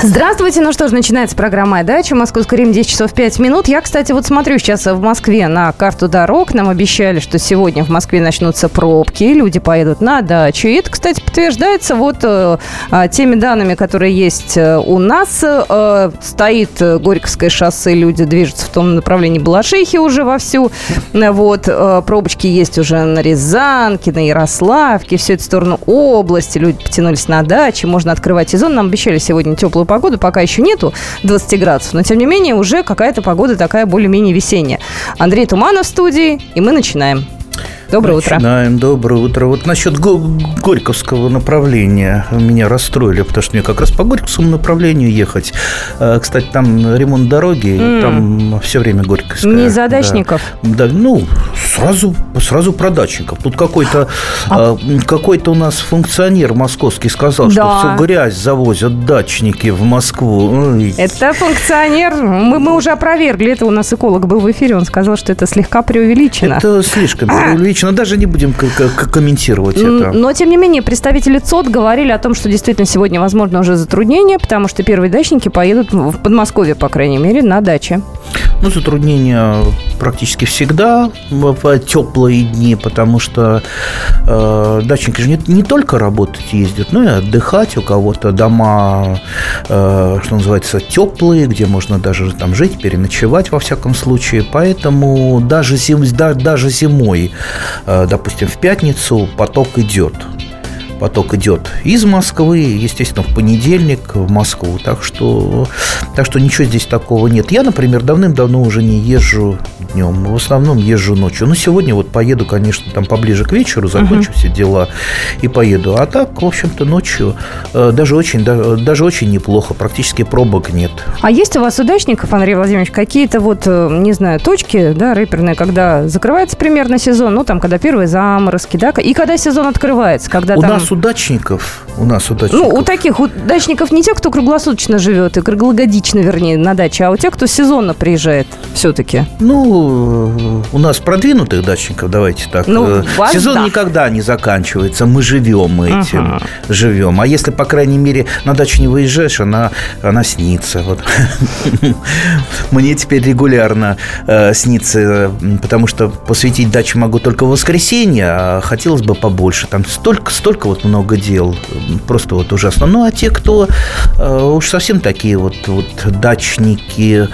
Здравствуйте, ну что ж, начинается программа «Моя дача». Московское время 10 часов 5 минут. Я, кстати, вот смотрю сейчас в Москве на карту дорог. Нам обещали, что сегодня в Москве начнутся пробки, люди поедут на дачу. И это, кстати, подтверждается вот э, а, теми данными, которые есть э, у нас. Э, стоит Горьковское шоссе, люди движутся в том направлении Балашихи уже вовсю. Вот, э, пробочки есть уже на Рязанке, на Ярославке, все это в сторону области. Люди потянулись на дачи, можно открывать сезон. Нам обещали сегодня теплую погоду, пока еще нету 20 градусов, но тем не менее уже какая-то погода такая более-менее весенняя. Андрей Туманов в студии, и мы начинаем. Доброе утро. Начинаем. Доброе утро. Вот насчет Го- Горьковского направления меня расстроили, потому что мне как раз по Горьковскому направлению ехать. А, Кстати, там ремонт дороги, М. там все время Горьковская. Не из-за дачников? Да, да, ну, сразу, сразу про дачников. Тут какой-то а, какой-то у нас функционер московский сказал, что Да. всю грязь завозят дачники в Москву. Это функционер. Мы, мы уже опровергли. Это у нас эколог был в эфире. Он сказал, что это слегка преувеличено. Это слишком преувеличено. Даже не будем комментировать это. Но, тем не менее, представители ЦОД говорили о том, что действительно сегодня возможно уже затруднение, потому что первые дачники поедут в Подмосковье, по крайней мере, на даче. Ну, затруднения практически всегда в теплые дни, потому что э, дачники же не, не только работать ездят, но и отдыхать. У кого-то дома, э, что называется, теплые, где можно даже там жить, переночевать во всяком случае. Поэтому даже, зим, да- даже зимой, э, допустим, в пятницу поток идет поток идет из Москвы, естественно, в понедельник в Москву. Так что, так что ничего здесь такого нет. Я, например, давным-давно уже не езжу днем. В основном езжу ночью. Ну, сегодня вот поеду, конечно, там поближе к вечеру, закончу все дела и поеду. А так, в общем-то, ночью э, даже очень, да- даже очень неплохо. Практически пробок нет. А есть у вас у дачников, Андрей Владимирович, какие-то вот, э, не знаю, точки, да, рэперные, когда закрывается примерно сезон, ну, там, когда первые заморозки, да, и когда сезон открывается, когда у там... нас удачников, у нас удачников. Ну, у таких у дачников не те, кто круглосуточно живет, и круглогодично, вернее, на даче, а у тех, кто сезонно приезжает все-таки. Ну, э, у нас продвинутых дачников, давайте так. Ну, э, вас Сезон да. никогда не заканчивается. Мы живем этим, Ага. живем. А если, по крайней мере, на дачу не выезжаешь, она, она снится. Вот. Мне теперь регулярно э, снится, потому что посвятить даче могу только в воскресенье, а хотелось бы побольше. Там столько, столько вот много дел. Просто вот ужасно. Ну, а те, кто э, уж совсем такие вот, вот дачники,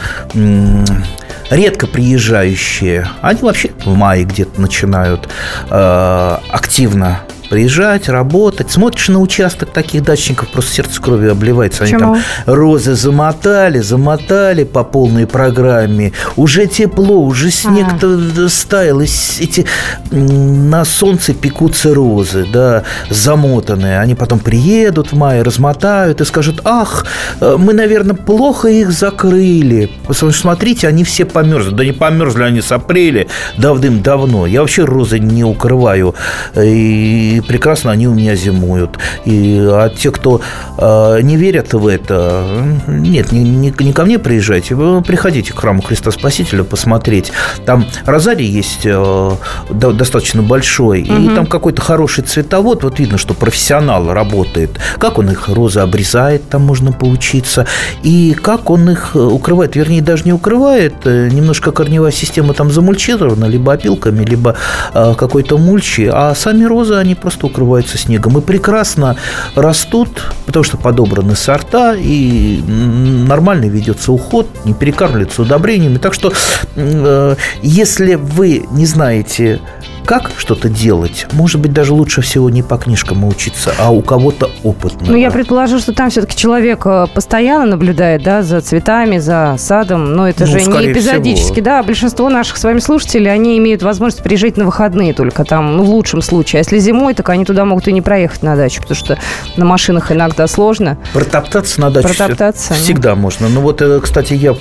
редко приезжающие, они вообще в мае где-то начинают э, активно приезжать, работать. Смотришь на участок таких дачников, просто сердце кровью обливается. Они Почему? там розы замотали, замотали по полной программе. Уже тепло, уже снег-то стаял. и эти на солнце пекутся розы, да, замотанные. Они потом приедут в мае, размотают и скажут, ах, э, мы, наверное, плохо их закрыли. Потому что, смотрите, они все померзли. Да не померзли они с апреля давным-давно. Я вообще розы не укрываю. И прекрасно они у меня зимуют. И, а те, кто э, не верят в это, нет, не, не- не ко мне приезжайте, вы приходите к храму Христа Спасителя посмотреть. Там розарий есть э, до- достаточно большой, и там какой-то хороший цветовод, вот видно, что профессионал работает. Как он их розы обрезает, там можно поучиться, и как он их э, укрывает, вернее, даже не укрывает, э, немножко корневая система там замульчирована, либо опилками, либо э, какой-то мульчи, а сами розы, они просто укрываются снегом и прекрасно растут, потому что подобраны сорта, и нормально ведется уход, не перекармливаются удобрениями. Так что, э, если вы не знаете, как что-то делать, может быть, даже лучше всего не по книжкам учиться, а у кого-то опытного. Ну, я предположу, что там все-таки человек э, постоянно наблюдает, да, за цветами, за садом, но это Ну, же не эпизодически, всего. да, большинство наших с вами слушателей, они имеют возможность приезжать на выходные только там, ну, в лучшем случае, а если зимой, так они туда могут и не проехать на дачу, потому что на машинах иногда сложно. Протоптаться на даче Протоптаться, ну. всегда можно. Ну вот, э, кстати, я э,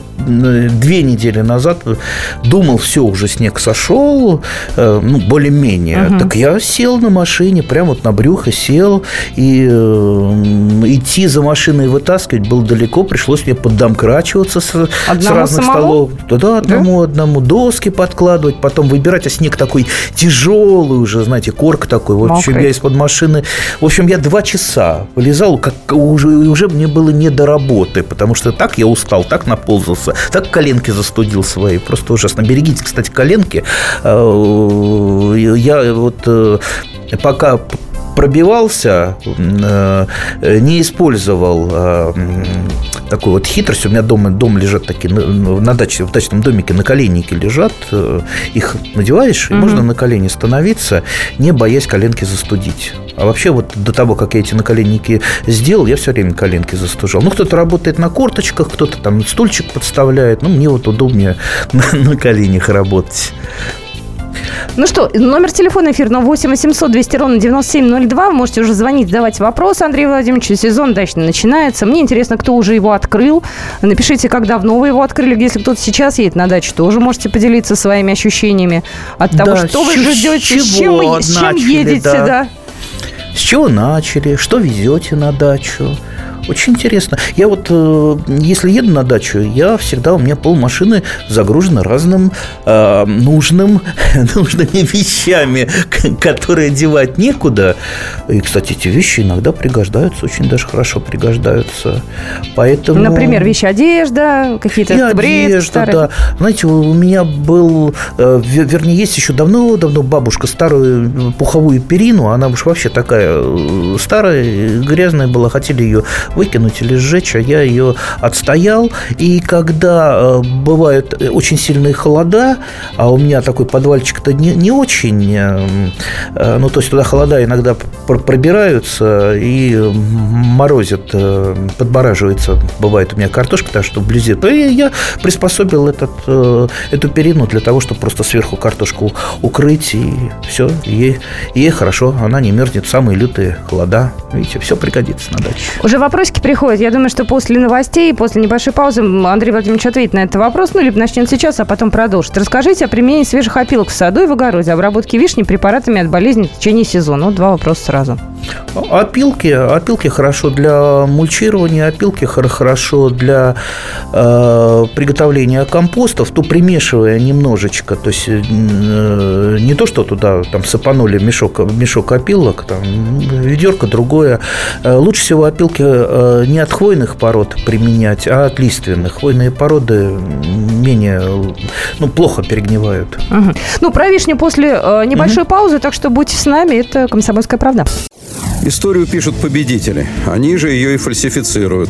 две недели назад думал, все, уже снег сошел, э, ну, более-менее. Угу. Так я сел на машине, прямо вот на брюхо сел, и э, идти за машиной вытаскивать было далеко, пришлось мне поддомкрачиваться с, с разных столов. Да, одному, да? одному доски подкладывать, потом выбирать, а снег такой тяжелый уже, знаете, корк такой. В общем, я из-под машины... В общем, я два часа вылезал, как уже, уже мне было не до работы, потому что так я устал, так наползался, так коленки застудил свои. Просто ужасно. Берегите, кстати, коленки. Я вот э, пока пробивался, э, не использовал э, такую вот хитрость. У меня дома дом лежат такие на даче, в дачном домике наколенники лежат. Их надеваешь, и угу. можно на колени становиться, не боясь коленки застудить. А вообще вот до того, как я эти наколенники сделал, я все время коленки застужал. Ну, кто-то работает на корточках, кто-то там стульчик подставляет. Ну, мне вот удобнее на, на коленях работать. Ну что, номер телефона эфирного 8 800 200 ровно 9702. Вы можете уже звонить, задавать вопросы Андрею Владимировичу. Сезон дачный начинается. Мне интересно, кто уже его открыл. Напишите, как давно вы его открыли. Если кто-то сейчас едет на дачу, тоже можете поделиться своими ощущениями от того, да, что вы ждете, с чем, с чем едете. Да. да. С чего начали, что везете на дачу. Очень интересно. Я вот, э, если еду на дачу, я всегда, у меня пол машины загружено разным э, нужным, нужными вещами, которые девать некуда. И, кстати, эти вещи иногда пригождаются, очень даже хорошо пригождаются. Поэтому... Например, вещи одежда, какие-то одежда, да. Знаете, у меня был, э, вернее, есть еще давно-давно бабушка старую пуховую перину, она уж вообще такая э, старая, грязная была, хотели ее выкинуть или сжечь, а я ее отстоял. И когда э, бывают очень сильные холода, а у меня такой подвальчик-то не, не очень, э, э, ну, то есть туда холода иногда пробираются и морозят, подмораживается, бывает у меня картошка, так что вблизи. То я приспособил этот, эту перину для того, чтобы просто сверху картошку укрыть, и все, ей, ей хорошо, она не мерзнет, самые лютые холода. Видите, все пригодится на даче. Уже вопрос вопросики приходят. Я думаю, что после новостей, после небольшой паузы Андрей Владимирович ответит на этот вопрос. Ну, либо начнет сейчас, а потом продолжит. Расскажите о применении свежих опилок в саду и в огороде, обработке вишни препаратами от болезней в течение сезона. Вот два вопроса сразу. Опилки, опилки хорошо для мульчирования, опилки хорошо для э, приготовления компостов, то примешивая немножечко, то есть э, не то, что туда там сыпанули мешок, мешок опилок, там ведерко другое. Э, лучше всего опилки э, не от хвойных пород применять, а от лиственных. Хвойные породы менее, ну, плохо перегнивают. Угу. Ну, про вишню после э, небольшой угу. паузы, так что будьте с нами, это «Комсомольская правда». Историю пишут победители. Они же ее и фальсифицируют.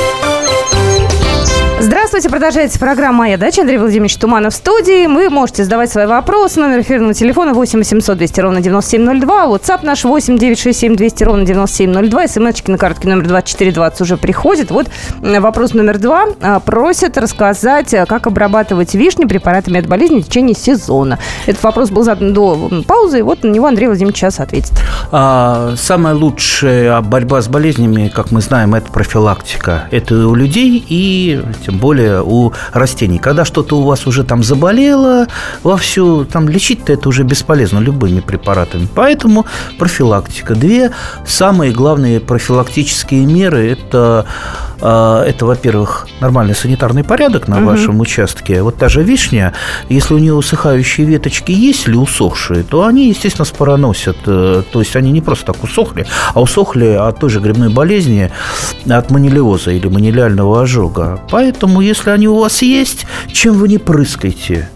Здравствуйте, продолжается программа «Моя дача». Андрей Владимирович Туманов в студии. Вы можете задавать свои вопросы. Номер эфирного телефона 8 800 200 ровно 9702. WhatsApp наш 8 967 200 ровно 9702. СМСочки на карточке номер 2420 уже приходят. Вот вопрос номер два. А, просят рассказать, а, как обрабатывать вишни препаратами от болезни в течение сезона. Этот вопрос был задан до паузы, и вот на него Андрей Владимирович сейчас ответит. А, самая лучшая борьба с болезнями, как мы знаем, это профилактика. Это у людей и тем более у растений. Когда что-то у вас уже там заболело вовсю, там лечить-то это уже бесполезно любыми препаратами. Поэтому профилактика. Две самые главные профилактические меры – это это, во-первых, нормальный санитарный порядок на угу. вашем участке. Вот та же вишня, если у нее усыхающие веточки есть или усохшие, то они, естественно, спороносят. Э, то есть они не просто так усохли, а усохли от той же грибной болезни, от манилиоза или манилиального ожога. Поэтому, если они у вас есть, чем вы не прыскаете?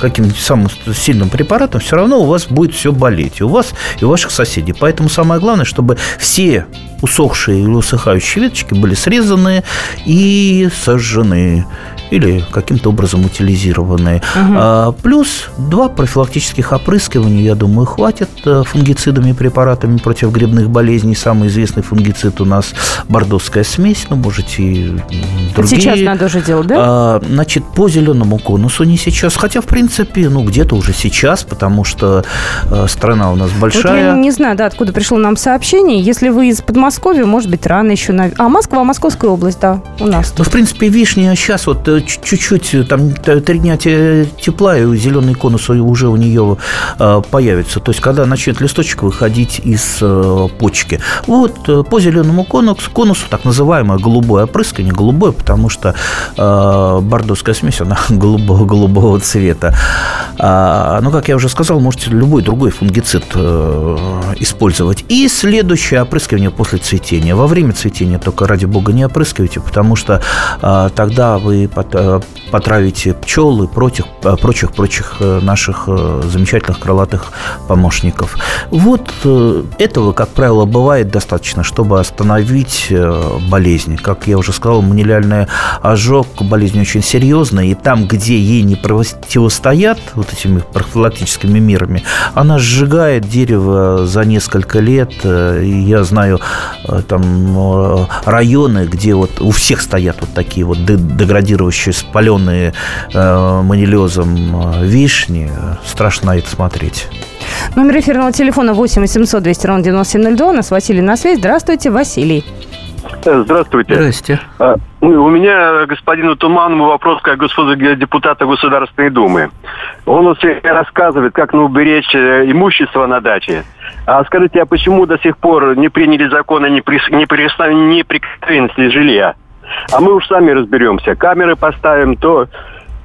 каким-нибудь самым сильным препаратом, все равно у вас будет все болеть. И у вас, и у ваших соседей. Поэтому самое главное, чтобы все усохшие или усыхающие веточки были срезаны и сожжены или каким-то образом утилизированные. Угу. А, плюс два профилактических опрыскивания, я думаю, хватит э, фунгицидами, препаратами против грибных болезней. Самый известный фунгицид у нас бордовская смесь, ну, можете и другие. Сейчас надо уже делать, да? А, значит, по зеленому конусу не сейчас, хотя, в принципе, ну, где-то уже сейчас, потому что э, страна у нас большая. Вот я не знаю, да, откуда пришло нам сообщение. Если вы из Подмосковья, может быть, рано еще. На... А Москва, Московская область, да, у нас. Ну, в принципе, вишня сейчас вот э, чуть-чуть, э, там три дня тепла, и зеленый конус уже у нее э, появится. То есть, когда начнет листочек выходить из почки. Вот по зеленому конусу, конусу так называемое голубое опрыскивание, голубое, потому что бордовская смесь, она голубого, голубого цвета. А, ну, как я уже сказал, можете любой другой фунгицид использовать. И следующее опрыскивание после цветения. Во время цветения только, ради бога, не опрыскивайте, потому что тогда вы потравите пчел и прочих, э, прочих, прочих э, наших э, замечательных крылатых помощников. Вот этого, как правило, бывает достаточно, чтобы остановить болезнь. Как я уже сказал, манилиальный ожог – болезнь очень серьезная, и там, где ей не противостоят вот этими профилактическими мерами, она сжигает дерево за несколько лет. И я знаю там районы, где вот у всех стоят вот такие вот деградирующие спаленные э, манилезом э, вишни. Страшно это смотреть. Номер эфирного телефона 8 800 200 ровно 9702. У нас Василий на связь. Здравствуйте, Василий. Э, здравствуйте. Здрасте. А, у меня господину Туманову вопрос как господа депутата Государственной Думы. Он рассказывает, как ну, уберечь э, имущество на даче. А скажите, а почему до сих пор не приняли закон о неприкосновенности жилья? А мы уж сами разберемся. Камеры поставим, то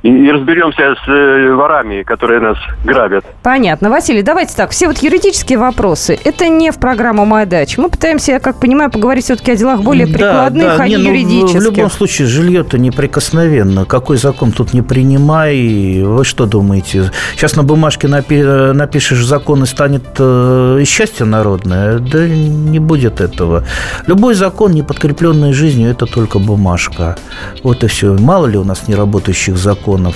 и, разберемся с э, ворами, которые нас грабят. Понятно. Василий, давайте так. Все вот юридические вопросы, это не в программу «Моя дача». Мы пытаемся, я как понимаю, поговорить все-таки о делах более прикладных, да, да. а не, не ну, юридических. В любом случае, жилье-то неприкосновенно. Какой закон тут не принимай? Вы что думаете? Сейчас на бумажке напи- напишешь закон и станет э, счастье народное? Да не будет этого. Любой закон, не подкрепленный жизнью, это только бумажка. Вот и все. Мало ли у нас неработающих законов законов.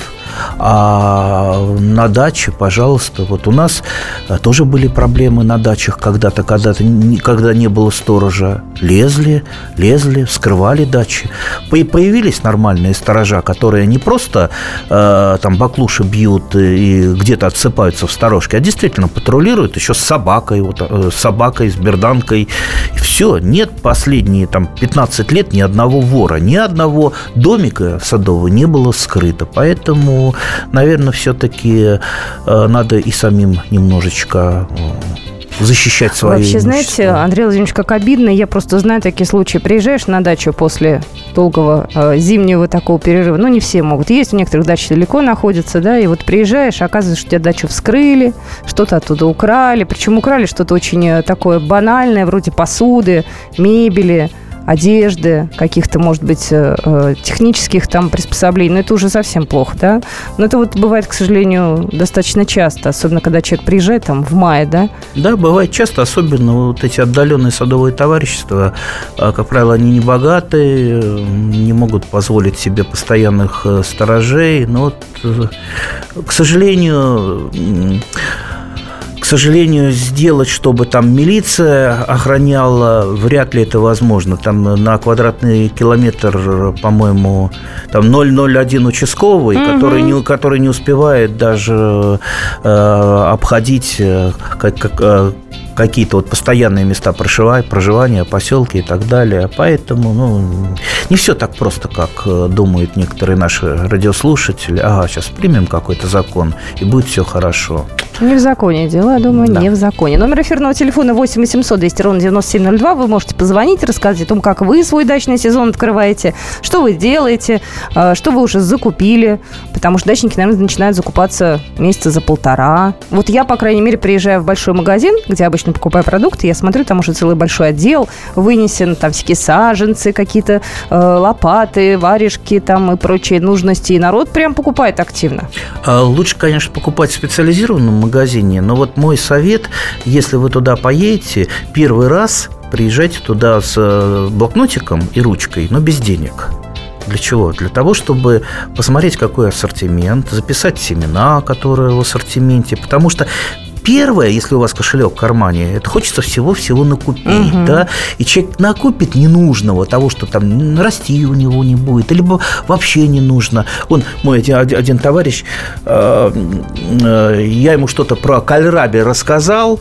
А на даче, пожалуйста, вот у нас э, тоже были проблемы на дачах когда-то, когда-то, когда не было сторожа. Лезли, лезли, вскрывали дачи. Появились нормальные сторожа, которые не просто э, там баклуши бьют и где-то отсыпаются в сторожке, а действительно патрулируют еще с собакой, вот, э, с собакой, с берданкой. Все, нет последние там 15 лет ни одного вора, ни одного домика садового не было скрыто. Поэтому наверное, все-таки э, надо и самим немножечко э, защищать свои Вообще, знаете, Андрей Владимирович, как обидно, я просто знаю такие случаи. Приезжаешь на дачу после долгого э, зимнего такого перерыва, ну, не все могут. Есть, у некоторых дачи далеко находятся, да, и вот приезжаешь, оказывается, что у тебя дачу вскрыли, что-то оттуда украли, причем украли что-то очень э, такое банальное, вроде посуды, мебели, одежды, каких-то, может быть, э, э, технических там приспособлений. Но это уже совсем плохо, да? Но это вот бывает, к сожалению, достаточно часто, особенно когда человек приезжает там в мае, да? Да, бывает часто, особенно вот эти отдаленные садовые товарищества, а, как правило, они не богатые, не могут позволить себе постоянных э, сторожей, но вот, к сожалению, сожалению, сделать, чтобы там милиция охраняла, вряд ли это возможно. Там на квадратный километр, по-моему, там 001 участковый, угу. который, не, который не успевает даже э, обходить э, как, как, э, какие-то вот постоянные места проживания, поселки и так далее. Поэтому ну, не все так просто, как э, думают некоторые наши радиослушатели. Ага, сейчас примем какой-то закон, и будет все хорошо. Не в законе дело, я думаю, да. не в законе. Номер эфирного телефона 8 800 200 ровно 9702. Вы можете позвонить, рассказать о том, как вы свой дачный сезон открываете, что вы делаете, э, что вы уже закупили. Потому что дачники, наверное, начинают закупаться месяца за полтора. Вот я, по крайней мере, приезжаю в большой магазин, где обычно покупаю продукты, я смотрю, там уже целый большой отдел вынесен, там всякие саженцы, какие-то э, лопаты, варежки там и прочие нужности. И народ прям покупает активно. А лучше, конечно, покупать в специализированном магазине, но вот мой совет, если вы туда поедете, первый раз приезжайте туда с э, блокнотиком и ручкой, но без денег. Для чего? Для того, чтобы посмотреть, какой ассортимент, записать семена, которые в ассортименте. Потому что первое, если у вас кошелек в кармане, это хочется всего-всего накупить, угу. да, и человек накупит ненужного, того, что там расти у него не будет, либо вообще не нужно. Он, мой один, один товарищ, э, э, я ему что-то про кальраби рассказал,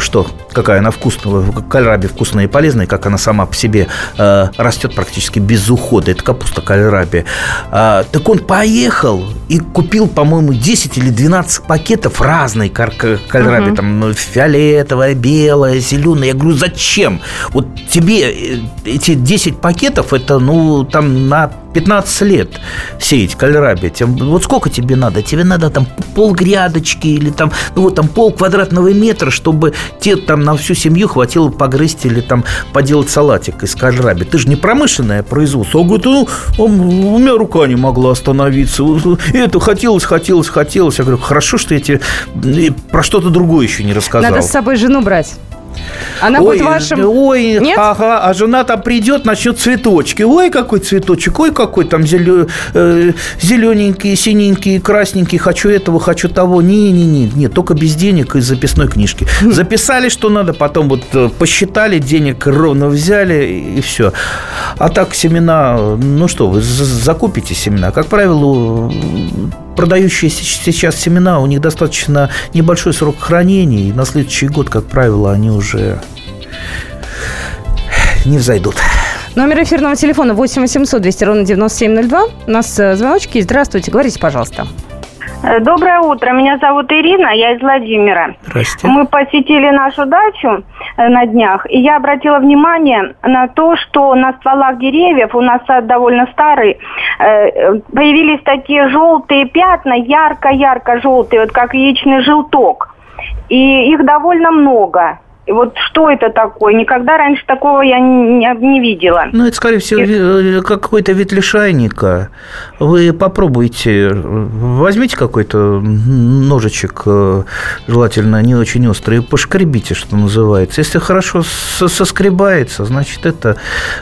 что какая она вкусная, кальраби вкусная и полезная, как она сама по себе э, растет практически без ухода. Это капуста кальраби. А, так он поехал и купил, по-моему, 10 или 12 пакетов разной кальраби. Угу. Там фиолетовая, белая, зеленая. Я говорю, зачем? Вот тебе э, эти 10 пакетов, это, ну, там на 15 лет сеять кальраби. Тем, вот сколько тебе надо? Тебе надо там пол грядочки или там, ну, вот там пол квадратного метра, чтобы те там на всю семью хватило погрызть или там поделать салатик из кальраби. Ты же не промышленное производство. Он говорит, ну, у меня рука не могла остановиться. И это хотелось, хотелось, хотелось. Я говорю, хорошо, что я тебе про что-то другое еще не рассказал. Надо с собой жену брать. Она ой, будет вашим... Ой, Нет? ага, а жена там придет, начнет цветочки. Ой, какой цветочек, ой, какой там зелё... э, зелененький, синенький, красненький, хочу этого, хочу того. Не-не-не, не, только без денег и записной книжки. Записали, что надо, потом вот э, посчитали, денег ровно взяли и все. А так семена, ну что, вы закупите семена. Как правило, продающие сейчас семена, у них достаточно небольшой срок хранения, и на следующий год, как правило, они уже не взойдут. Номер эфирного телефона 8 800 200 ровно 9702. У нас э, звоночки. Здравствуйте, говорите, пожалуйста. Э, доброе утро. Меня зовут Ирина, я из Владимира. Здрасте. Мы посетили нашу дачу э, на днях, и я обратила внимание на то, что на стволах деревьев, у нас сад довольно старый, э, появились такие желтые пятна, ярко-ярко-желтые, вот как яичный желток. И их довольно много. Вот что это такое? Никогда раньше такого я не, не видела. Ну, это, скорее всего, И... какой-то вид лишайника. Вы попробуйте, возьмите какой-то ножичек, э, желательно не очень острый, и пошкребите, что называется. Если хорошо соскребается, значит, это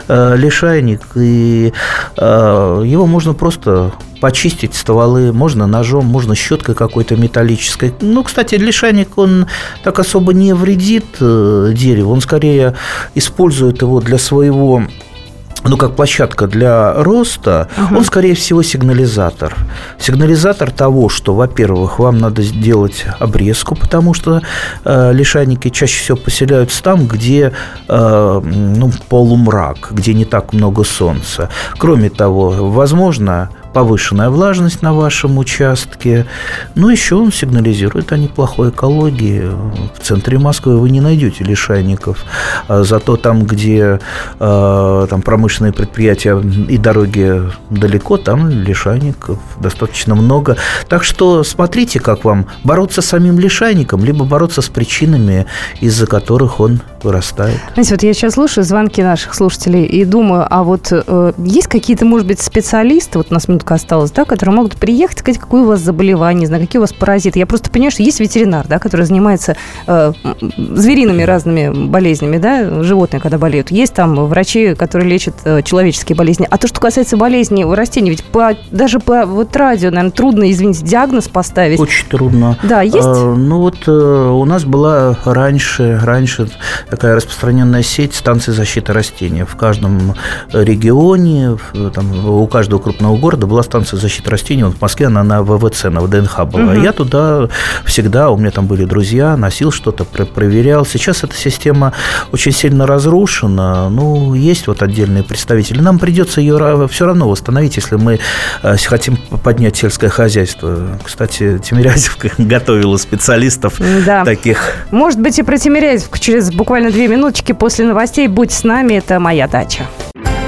э, лишайник, и э, его можно просто почистить стволы, можно ножом, можно щеткой какой-то металлической. Ну, кстати, лишайник, он так особо не вредит э, дереву, он скорее использует его для своего ну, как площадка для роста, угу. он, скорее всего, сигнализатор. Сигнализатор того, что, во-первых, вам надо сделать обрезку, потому что э, лишайники чаще всего поселяются там, где э, ну, полумрак, где не так много солнца. Кроме того, возможно, повышенная влажность на вашем участке. Ну, еще он сигнализирует о неплохой экологии. В центре Москвы вы не найдете лишайников. А зато там, где э, там промышленные предприятия и дороги далеко, там лишайников достаточно много. Так что смотрите, как вам бороться с самим лишайником, либо бороться с причинами, из-за которых он вырастает. Знаете, вот я сейчас слушаю звонки наших слушателей и думаю, а вот э, есть какие-то, может быть, специалисты, вот у нас минутка осталась, да, которые могут приехать, сказать, какое у вас заболевание, знаю, какие у вас паразиты. Я просто понимаю, что есть ветеринар, да, который занимается э, звериными разными болезнями, да, животные, когда болеют. Есть там врачи, которые лечат э, человеческие болезни. А то, что касается болезней у растений, ведь по, даже по вот радио, наверное, трудно, извините, диагноз поставить. Очень трудно. Да, есть? А, ну вот э, у нас была раньше, раньше такая распространенная сеть станций защиты растений. В каждом регионе, там, у каждого крупного города была станция защиты растений. Вот в Москве она на ВВЦ, на ВДНХ была. Угу. Я туда всегда, у меня там были друзья, носил что-то, проверял. Сейчас эта система очень сильно разрушена. Ну, есть вот отдельные представители. Нам придется ее все равно восстановить, если мы э, хотим поднять сельское хозяйство. Кстати, Тимирязевка готовила специалистов да. таких. Может быть, и про Тимирязевку через буквально две минуточки после новостей. Будь с нами, это «Моя дача».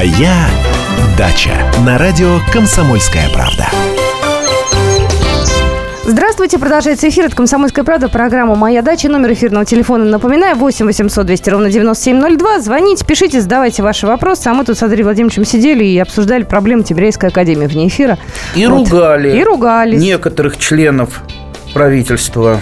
Моя дача на радио Комсомольская правда. Здравствуйте, продолжается эфир от «Комсомольская правда», программа «Моя дача». Номер эфирного телефона, напоминаю, 8 800 200 ровно 9702. Звоните, пишите, задавайте ваши вопросы. А мы тут с Андреем Владимировичем сидели и обсуждали проблемы Тибирейской академии вне эфира. И вот. ругали. И ругались. Некоторых членов правительства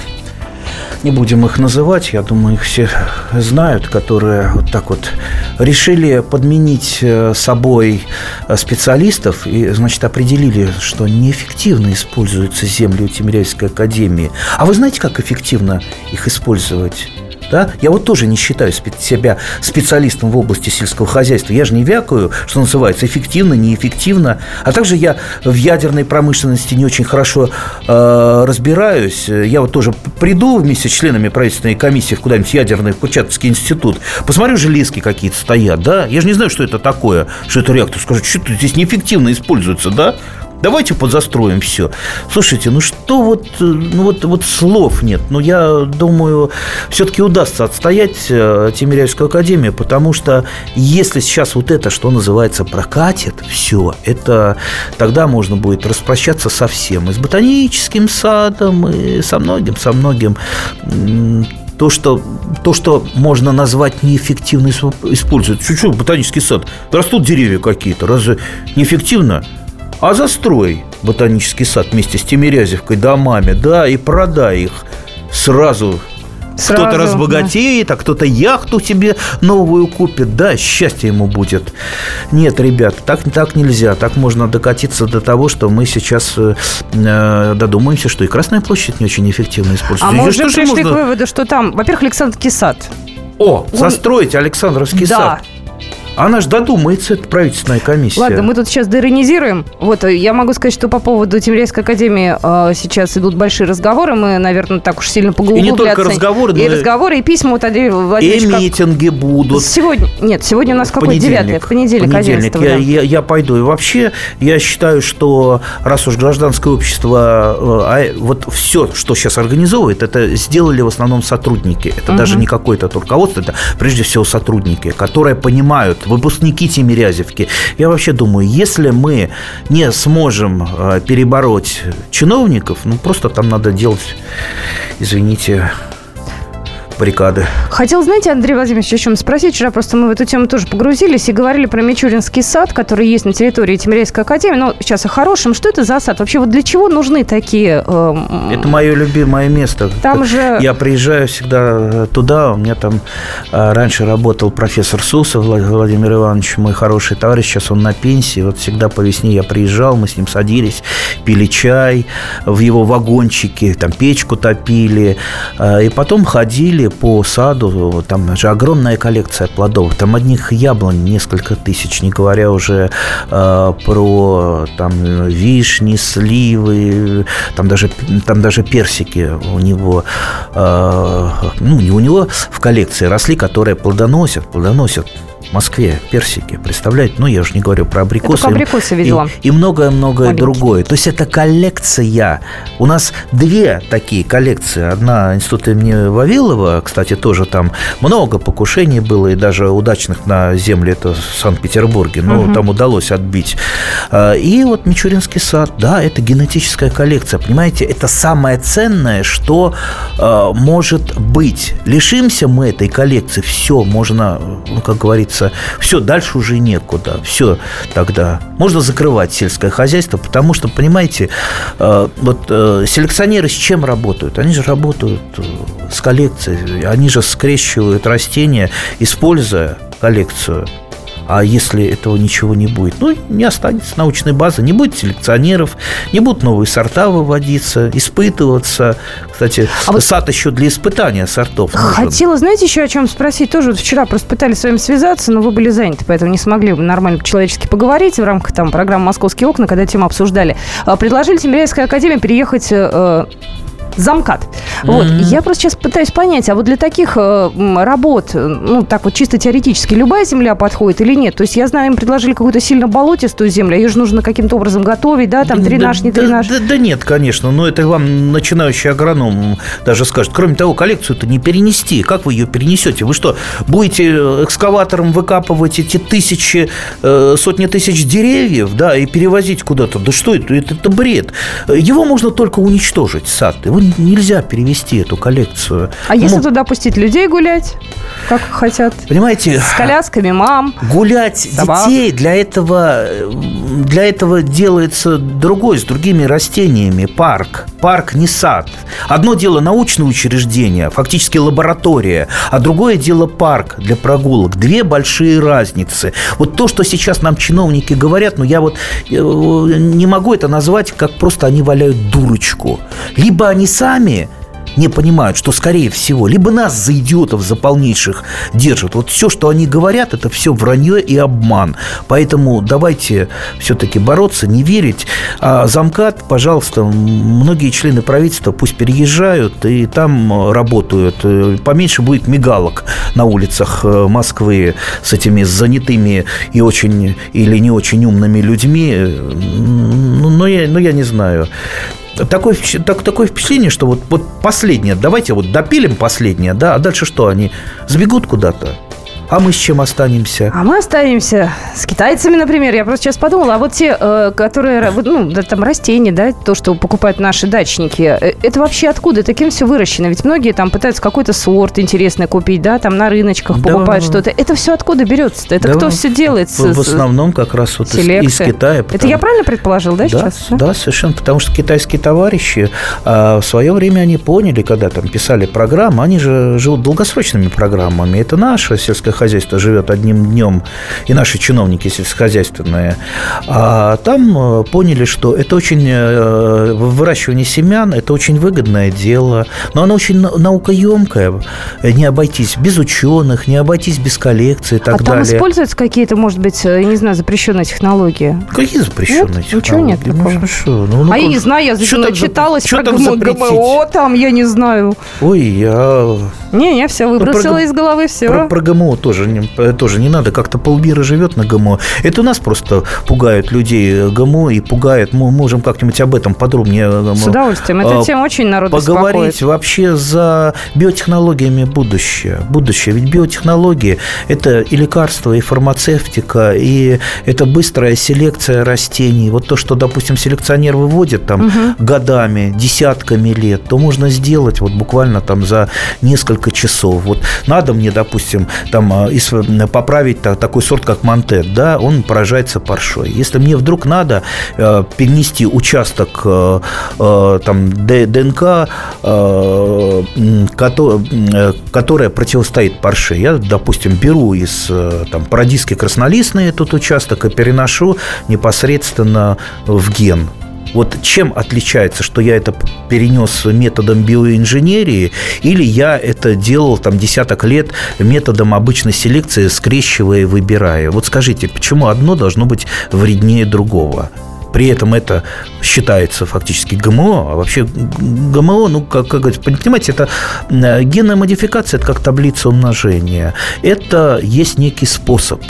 не будем их называть, я думаю, их все знают, которые вот так вот решили подменить э, собой э, специалистов и, значит, определили, что неэффективно используются земли у Тимиряйской академии. А вы знаете, как эффективно их использовать? Да? Я вот тоже не считаю себя специалистом в области сельского хозяйства. Я же не вякаю, что называется, эффективно, неэффективно. А также я в ядерной промышленности не очень хорошо э, разбираюсь. Я вот тоже приду вместе с членами правительственной комиссии в куда-нибудь ядерный Курчатовский институт, посмотрю, железки какие-то стоят, да? Я же не знаю, что это такое, что это реактор. Скажу, что здесь неэффективно используется, да? Давайте подзастроим все. Слушайте, ну что вот, э, ну вот, вот слов нет. Но я думаю, все-таки удастся отстоять э, Тимиряевскую академию, потому что если сейчас вот это, что называется, прокатит, все, это тогда можно будет распрощаться со всем. И с ботаническим садом, и со многим, со многим то, что, то, что можно назвать неэффективно используют. Чуть-чуть ботанический сад. Растут деревья какие-то. Разве неэффективно? А застрой ботанический сад вместе с Тимирязевкой домами, да, и продай их сразу Сразу, кто-то разбогатеет, да. а кто-то яхту себе новую купит. Да, счастье ему будет. Нет, ребят, так, так нельзя. Так можно докатиться до того, что мы сейчас э, э додумаемся, что и Красная площадь не очень эффективно используется. А мы уже пришли можно... к выводу, что там, во-первых, Александровский сад. О, Он... застроить Александровский да. сад. Она же додумается, это правительственная комиссия. Ладно, мы тут сейчас деронизируем. Вот, э, я могу сказать, что по поводу Тимирязевской академии э, сейчас идут большие разговоры. Мы, наверное, так уж сильно поглубляться. И не только разговоры, но и разговоры, и письма вот Андрей Владимирович. И митинги как... будут. Сегодня, нет, сегодня у нас какой? Девятый, в понедельник, понедельник. Я, да. я, я пойду. И вообще, я считаю, что раз уж гражданское общество, э, а вот все, что сейчас организовывает, это сделали в основном сотрудники. Это угу. даже не какое-то руководство, это прежде всего сотрудники, которые понимают, выпускники Тимирязевки. Я вообще думаю, если мы не сможем э, перебороть чиновников, ну просто там надо делать, извините, баррикады. Хотел, знаете, Андрей Владимирович, о чем спросить. Вчера просто мы в эту тему тоже погрузились и говорили про Мичуринский сад, который есть на территории Тимирейской академии. Но сейчас о хорошем. Что это за сад? Вообще, вот для чего нужны такие... Э, это мое любимое место. Там же... Я приезжаю всегда туда. У меня там э, раньше работал профессор Сусов Владимир Иванович, мой хороший товарищ. Сейчас он на пенсии. Вот всегда по весне я приезжал, мы с ним садились, пили чай в его вагончике, там печку топили. Э, и потом ходили по саду, там же огромная коллекция плодов, там одних яблонь несколько тысяч, не говоря уже э, про там вишни, сливы, там даже, там даже персики у него, э, ну, не у него в коллекции росли, которые плодоносят, плодоносят в Москве персики, представляете? Ну, я уже не говорю про абрикосы. Это абрикосы видела. И многое-многое другое. То есть это коллекция. У нас две такие коллекции. Одна института имени Вавилова, кстати, тоже там много покушений было, и даже удачных на земле, это в Санкт-Петербурге. Ну, угу. там удалось отбить. А, и вот Мичуринский сад, да, это генетическая коллекция. Понимаете, это самое ценное, что э, может быть. Лишимся мы этой коллекции, все, можно, ну, как говорится, все, дальше уже некуда, все тогда. Можно закрывать сельское хозяйство, потому что, понимаете, э, вот э, селекционеры с чем работают? Они же работают э, с коллекцией, они же скрещивают растения, используя коллекцию. А если этого ничего не будет? Ну, не останется научной базы, не будет селекционеров, не будут новые сорта выводиться, испытываться. Кстати, а вот сад еще для испытания сортов нужен. Хотела, знаете, еще о чем спросить? Тоже вот вчера просто пытались с вами связаться, но вы были заняты, поэтому не смогли нормально по-человечески поговорить в рамках там программы «Московские окна», когда тему обсуждали. А, предложили Тимиряйской академии переехать э, замкат. Вот, я просто сейчас пытаюсь понять, а вот для таких э, работ, ну, так вот чисто теоретически, любая земля подходит или нет? То есть я знаю, им предложили какую-то сильно болотистую землю, ее же нужно каким-то образом готовить, да, там дренаж, да, не дренаж. Да, да, да нет, конечно, но это вам начинающий агроном даже скажет. Кроме того, коллекцию-то не перенести. Как вы ее перенесете? Вы что, будете экскаватором выкапывать эти тысячи, э, сотни тысяч деревьев, да, и перевозить куда-то? Да что это? Это, это бред. Его можно только уничтожить, сад. Его нельзя перевести, эту коллекцию. А если ну, туда пустить людей гулять, как хотят? Понимаете? С колясками, мам. Гулять собак. детей для этого, для этого делается другой, с другими растениями. Парк. Парк не сад. Одно дело научное учреждение, фактически лаборатория, а другое дело парк для прогулок. Две большие разницы. Вот то, что сейчас нам чиновники говорят, ну я вот э, не могу это назвать, как просто они валяют дурочку. Либо они сами не понимают, что, скорее всего, либо нас за идиотов, за полнейших держат. Вот все, что они говорят, это все вранье и обман. Поэтому давайте все-таки бороться, не верить. А замкат, пожалуйста, многие члены правительства пусть переезжают и там работают. Поменьше будет мигалок на улицах э, Москвы с этими занятыми и очень или не очень умными людьми. Ну, но я, ну, я не знаю такое, так, такое впечатление, что вот, вот последнее, давайте вот допилим последнее, да, а дальше что, они сбегут куда-то? А мы с чем останемся? А мы останемся с китайцами, например. Я просто сейчас подумала, а вот те, э, которые, ну, да, там растения, да, то, что покупают наши дачники, э, это вообще откуда? Это кем все выращено? Ведь многие там пытаются какой-то сорт интересный купить, да, там на рыночках покупают да. что-то. Это все откуда берется-то? Это да, кто все делает? В, в основном как раз вот из, из Китая. Потому... Это я правильно предположил, да, да сейчас? Да, да, совершенно. Потому что китайские товарищи а, в свое время они поняли, когда там писали программы, они же живут долгосрочными программами. Это наше сельское хозяйство живет одним днем, и наши чиновники сельскохозяйственные, а там э, поняли, что это очень э, выращивание семян, это очень выгодное дело, но оно очень наукоемкое, не обойтись без ученых, не обойтись без коллекции и так а далее. там используются какие-то, может быть, я не знаю, запрещенные технологии? Какие запрещенные нет? технологии? Ничего нет такого. Ну? Ну, ну, а я не знаю, я что читалась что про ГМО, ГМО, там, я не знаю. Ой, я... Не, я все выбросила ну, про, из головы, все. Про, про ГМО тоже не, тоже не надо, как-то полмира живет на ГМО. Это у нас просто пугают людей ГМО и пугает. Мы можем как-нибудь об этом подробнее э, С удовольствием. Эта а, тема очень народ Поговорить беспокоит. вообще за биотехнологиями будущее. Будущее. Ведь биотехнологии – это и лекарства, и фармацевтика, и это быстрая селекция растений. Вот то, что, допустим, селекционер выводит там угу. годами, десятками лет, то можно сделать вот буквально там за несколько часов. Вот надо мне, допустим, там э, поправить такой сорт, как Монтет, да, он поражается паршой. Если мне вдруг надо э, перенести участок э, э, там, ДНК, э, которая противостоит парше, я, допустим, беру из э, там, парадиски краснолистный этот участок и переношу непосредственно в ген. Вот чем отличается, что я это перенес методом биоинженерии, или я это делал там десяток лет методом обычной селекции, скрещивая и выбирая? Вот скажите, почему одно должно быть вреднее другого? При этом это считается фактически ГМО, а вообще ГМО, ну, как, как говорится, понимаете, это генная модификация, это как таблица умножения. Это есть некий способ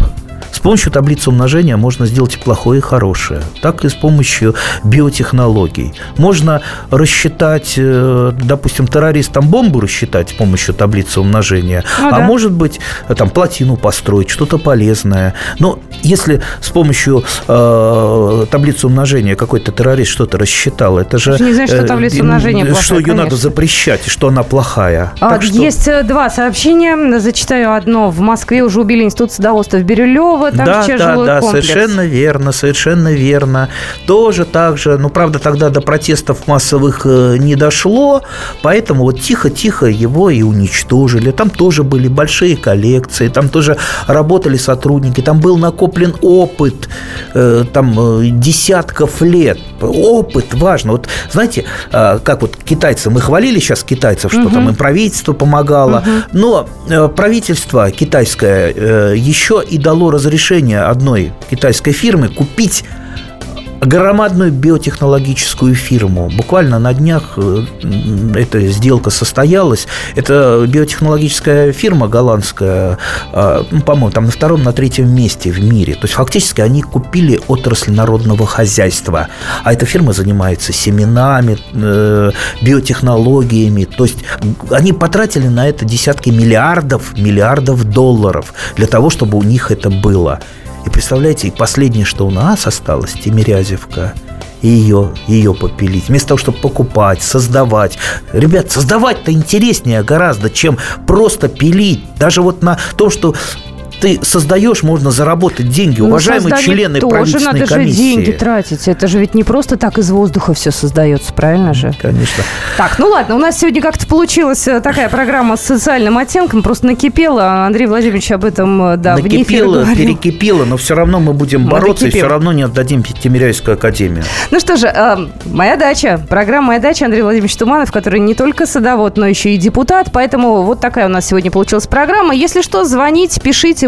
с помощью таблицы умножения можно сделать и плохое, и хорошее. Так и с помощью биотехнологий. Можно рассчитать, э, допустим, террористам бомбу рассчитать с помощью таблицы умножения, ну, а да. может быть, там, плотину построить, что-то полезное. Но если с помощью э, таблицы умножения какой-то террорист что-то рассчитал, это же... Не знаешь, что э, таблица умножения плохая, Что ее конечно. надо запрещать, что она плохая. А, так есть что... Э, два сообщения. Зачитаю одно. В Москве уже убили институт садоводства в Бирюлево там да, сейчас да, жилой да, комплекс. совершенно верно, совершенно верно. Тоже так же, ну, правда, тогда до протестов массовых э, не дошло, поэтому вот тихо-тихо его и уничтожили. Там тоже были большие коллекции, там тоже работали сотрудники, там был накоплен опыт, э, там э, десятков лет. Опыт важно. Вот знаете, как вот китайцы, мы хвалили сейчас китайцев, что угу. там им правительство помогало, угу. но правительство китайское еще и дало разрешение разрешение одной китайской фирмы купить громадную биотехнологическую фирму. Буквально на днях э, эта сделка состоялась. Это биотехнологическая фирма голландская, а, ну, по-моему, там на втором, на третьем месте в мире. То есть фактически они купили отрасль народного хозяйства. А эта фирма занимается семенами, э, биотехнологиями. То есть они потратили на это десятки миллиардов, миллиардов долларов для того, чтобы у них это было. И представляете, последнее, что у нас осталось, Тимирязевка, и ее, ее попилить. Вместо того, чтобы покупать, создавать. Ребят, создавать-то интереснее гораздо, чем просто пилить. Даже вот на том, что ты создаешь, можно заработать деньги, ну, уважаемые члены тоже правительственной надо комиссии. же деньги тратить. Это же ведь не просто так из воздуха все создается, правильно же? Конечно. Так, ну ладно, у нас сегодня как-то получилась э, такая программа с социальным оттенком, просто накипела. Андрей Владимирович об этом, э, да, накипело, перекипело, но все равно мы будем мы бороться докипим. и все равно не отдадим Тимиряйскую академию. Ну что же, э, «Моя дача», программа «Моя дача» Андрей Владимирович Туманов, который не только садовод, но еще и депутат, поэтому вот такая у нас сегодня получилась программа. Если что, звоните, пишите,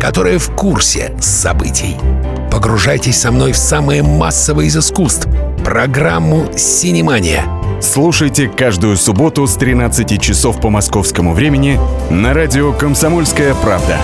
которые в курсе событий. Погружайтесь со мной в самое массовое из искусств – программу «Синемания». Слушайте каждую субботу с 13 часов по московскому времени на радио «Комсомольская правда».